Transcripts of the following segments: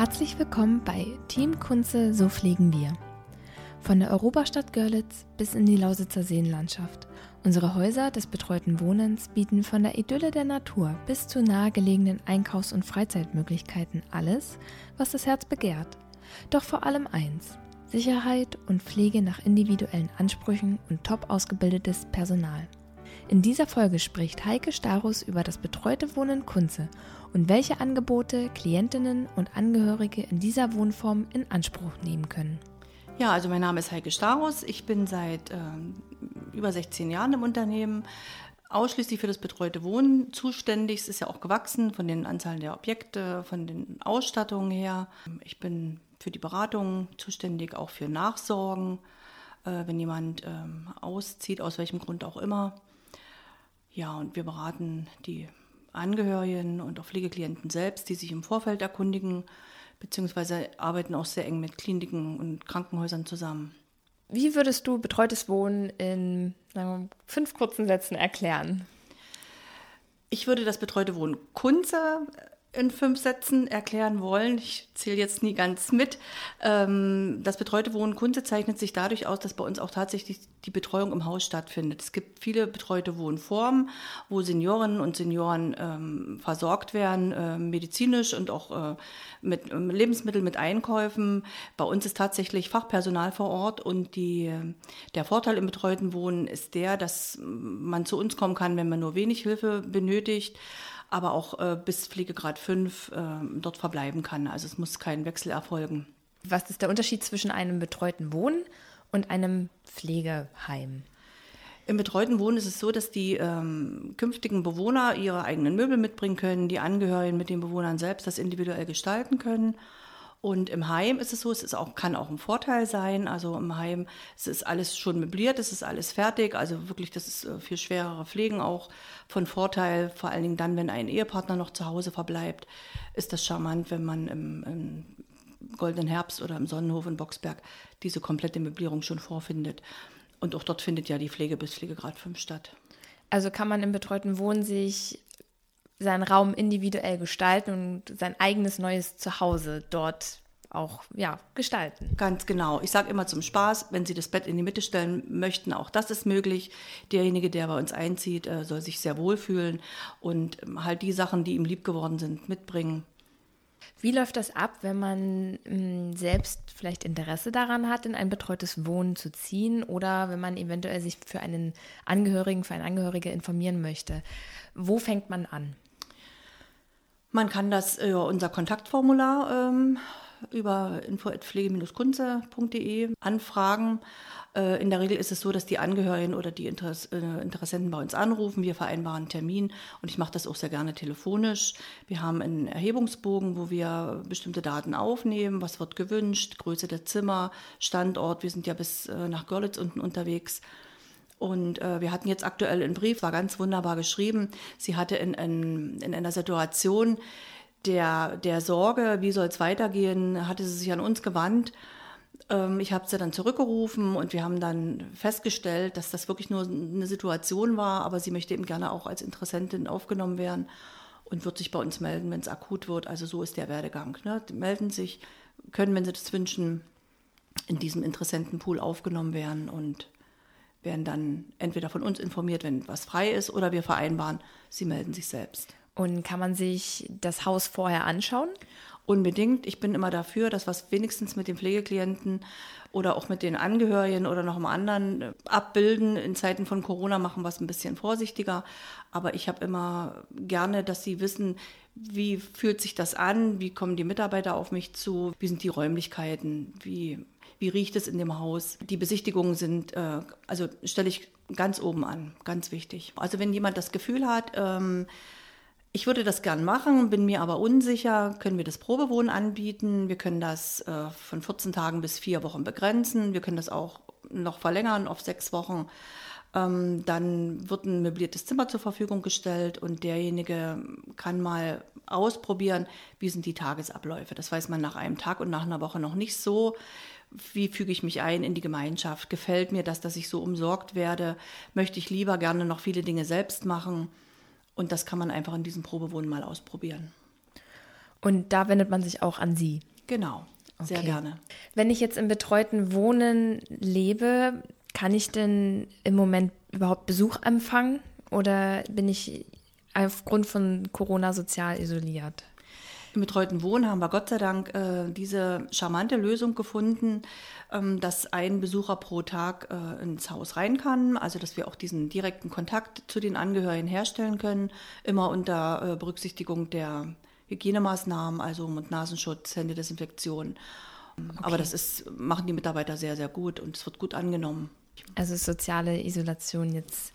Herzlich willkommen bei Team Kunze, so fliegen wir. Von der Europastadt Görlitz bis in die Lausitzer Seenlandschaft. Unsere Häuser des betreuten Wohnens bieten von der Idylle der Natur bis zu nahegelegenen Einkaufs- und Freizeitmöglichkeiten alles, was das Herz begehrt. Doch vor allem eins: Sicherheit und Pflege nach individuellen Ansprüchen und top ausgebildetes Personal. In dieser Folge spricht Heike Starus über das betreute Wohnen Kunze und welche Angebote Klientinnen und Angehörige in dieser Wohnform in Anspruch nehmen können. Ja, also mein Name ist Heike Starus. Ich bin seit äh, über 16 Jahren im Unternehmen ausschließlich für das betreute Wohnen zuständig. Es ist ja auch gewachsen von den Anzahlen der Objekte, von den Ausstattungen her. Ich bin für die Beratung zuständig, auch für Nachsorgen, äh, wenn jemand ähm, auszieht, aus welchem Grund auch immer. Ja, und wir beraten die Angehörigen und auch Pflegeklienten selbst, die sich im Vorfeld erkundigen, beziehungsweise arbeiten auch sehr eng mit Kliniken und Krankenhäusern zusammen. Wie würdest du betreutes Wohnen in wir, fünf kurzen Sätzen erklären? Ich würde das betreute Wohnen Kunze in fünf Sätzen erklären wollen. Ich zähle jetzt nie ganz mit. Ähm, das betreute Wohnen Kunze zeichnet sich dadurch aus, dass bei uns auch tatsächlich die Betreuung im Haus stattfindet. Es gibt viele betreute Wohnformen, wo Seniorinnen und Senioren ähm, versorgt werden, äh, medizinisch und auch äh, mit ähm, Lebensmitteln, mit Einkäufen. Bei uns ist tatsächlich Fachpersonal vor Ort und die, der Vorteil im betreuten Wohnen ist der, dass man zu uns kommen kann, wenn man nur wenig Hilfe benötigt aber auch äh, bis Pflegegrad 5 äh, dort verbleiben kann. Also es muss kein Wechsel erfolgen. Was ist der Unterschied zwischen einem betreuten Wohnen und einem Pflegeheim? Im betreuten Wohnen ist es so, dass die ähm, künftigen Bewohner ihre eigenen Möbel mitbringen können, die Angehörigen mit den Bewohnern selbst das individuell gestalten können. Und im Heim ist es so, es ist auch, kann auch ein Vorteil sein. Also im Heim es ist alles schon möbliert, es ist alles fertig. Also wirklich, das ist äh, für schwerere Pflegen auch von Vorteil. Vor allen Dingen dann, wenn ein Ehepartner noch zu Hause verbleibt, ist das charmant, wenn man im, im Goldenen Herbst oder im Sonnenhof in Boxberg diese komplette Möblierung schon vorfindet. Und auch dort findet ja die Pflege bis Pflegegrad 5 statt. Also kann man im betreuten Wohnen sich seinen Raum individuell gestalten und sein eigenes neues Zuhause dort auch ja, gestalten. Ganz genau. Ich sage immer zum Spaß, wenn Sie das Bett in die Mitte stellen möchten, auch das ist möglich. Derjenige, der bei uns einzieht, äh, soll sich sehr wohlfühlen und ähm, halt die Sachen, die ihm lieb geworden sind, mitbringen. Wie läuft das ab, wenn man hm, selbst vielleicht Interesse daran hat, in ein betreutes Wohnen zu ziehen oder wenn man eventuell sich für einen Angehörigen, für eine Angehörige informieren möchte? Wo fängt man an? Man kann das über unser Kontaktformular ähm, über info.pflege-kunze.de anfragen. Äh, in der Regel ist es so, dass die Angehörigen oder die äh, Interessenten bei uns anrufen. Wir vereinbaren einen Termin und ich mache das auch sehr gerne telefonisch. Wir haben einen Erhebungsbogen, wo wir bestimmte Daten aufnehmen. Was wird gewünscht? Größe der Zimmer, Standort. Wir sind ja bis äh, nach Görlitz unten unterwegs. Und äh, wir hatten jetzt aktuell einen Brief, war ganz wunderbar geschrieben. Sie hatte in, in, in einer Situation der, der Sorge, wie soll es weitergehen, hatte sie sich an uns gewandt. Ähm, ich habe sie dann zurückgerufen und wir haben dann festgestellt, dass das wirklich nur eine Situation war, aber sie möchte eben gerne auch als Interessentin aufgenommen werden und wird sich bei uns melden, wenn es akut wird. Also so ist der Werdegang. Ne? Die melden sich, können, wenn sie das wünschen, in diesem Interessentenpool aufgenommen werden und werden dann entweder von uns informiert, wenn was frei ist, oder wir vereinbaren, sie melden sich selbst. Und kann man sich das Haus vorher anschauen? Unbedingt. Ich bin immer dafür, dass was wenigstens mit den Pflegeklienten oder auch mit den Angehörigen oder noch einem anderen äh, abbilden. In Zeiten von Corona machen wir es ein bisschen vorsichtiger. Aber ich habe immer gerne, dass sie wissen, wie fühlt sich das an, wie kommen die Mitarbeiter auf mich zu, wie sind die Räumlichkeiten, wie wie riecht es in dem Haus. Die Besichtigungen sind, äh, also stelle ich ganz oben an, ganz wichtig. Also wenn jemand das Gefühl hat, ähm, ich würde das gern machen, bin mir aber unsicher, können wir das Probewohnen anbieten. Wir können das äh, von 14 Tagen bis vier Wochen begrenzen. Wir können das auch noch verlängern auf sechs Wochen. Ähm, dann wird ein möbliertes Zimmer zur Verfügung gestellt und derjenige kann mal ausprobieren, wie sind die Tagesabläufe. Das weiß man nach einem Tag und nach einer Woche noch nicht so wie füge ich mich ein in die Gemeinschaft? Gefällt mir das, dass ich so umsorgt werde? Möchte ich lieber gerne noch viele Dinge selbst machen? Und das kann man einfach in diesem Probewohnen mal ausprobieren. Und da wendet man sich auch an Sie. Genau, sehr Okay. gerne. Wenn ich jetzt im betreuten Wohnen lebe, kann ich denn im Moment überhaupt Besuch empfangen oder bin ich aufgrund von Corona sozial isoliert? Im betreuten Wohnen haben wir Gott sei Dank äh, diese charmante Lösung gefunden, ähm, dass ein Besucher pro Tag äh, ins Haus rein kann, also dass wir auch diesen direkten Kontakt zu den Angehörigen herstellen können, immer unter äh, Berücksichtigung der Hygienemaßnahmen, also Mund-Nasenschutz, Händedesinfektion. Aber das ist, machen die Mitarbeiter sehr, sehr gut und es wird gut angenommen. Also soziale Isolation jetzt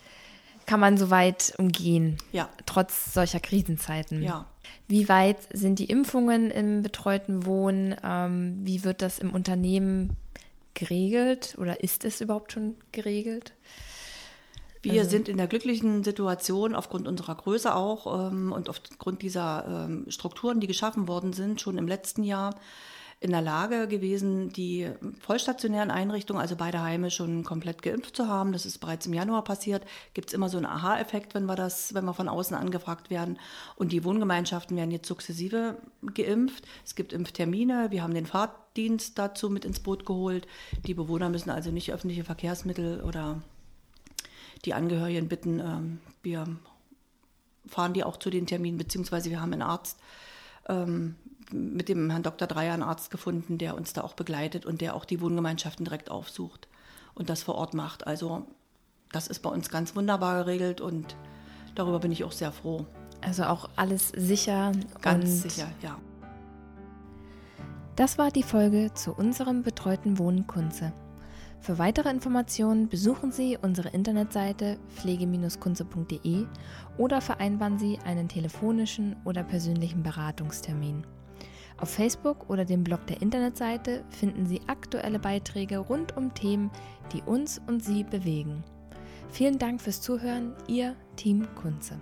kann man soweit umgehen, Ja. trotz solcher Krisenzeiten. Ja. Wie weit sind die Impfungen im betreuten Wohnen? Ähm, wie wird das im Unternehmen geregelt oder ist es überhaupt schon geregelt? Wir sind in der glücklichen Situation, aufgrund unserer Größe auch ähm, und aufgrund dieser ähm, Strukturen, die geschaffen worden sind, schon im letzten Jahr in der Lage gewesen, die vollstationären Einrichtungen, also beide Heime, schon komplett geimpft zu haben. Das ist bereits im Januar passiert. Gibt es immer so einen Aha-Effekt, wenn wir das, wenn wir von außen angefragt werden. Und die Wohngemeinschaften werden jetzt sukzessive geimpft. Es gibt Impftermine. Wir haben den Fahrtdienst dazu mit ins Boot geholt. Die Bewohner müssen also nicht öffentliche Verkehrsmittel oder die Angehörigen bitten, ähm, wir fahren die auch zu den Terminen, beziehungsweise wir haben einen Arzt, ähm, mit dem Herrn Dr. Dreier einen Arzt gefunden, der uns da auch begleitet und der auch die Wohngemeinschaften direkt aufsucht und das vor Ort macht. Also das ist bei uns ganz wunderbar geregelt und darüber bin ich auch sehr froh. Also auch alles sicher. Ganz und sicher, ja. Das war die Folge zu unserem betreuten Wohnen Kunze. Für weitere Informationen besuchen Sie unsere Internetseite pflege-kunze.de oder vereinbaren Sie einen telefonischen oder persönlichen Beratungstermin. Auf Facebook oder dem Blog der Internetseite finden Sie aktuelle Beiträge rund um Themen, die uns und Sie bewegen. Vielen Dank fürs Zuhören, Ihr Team Kunze.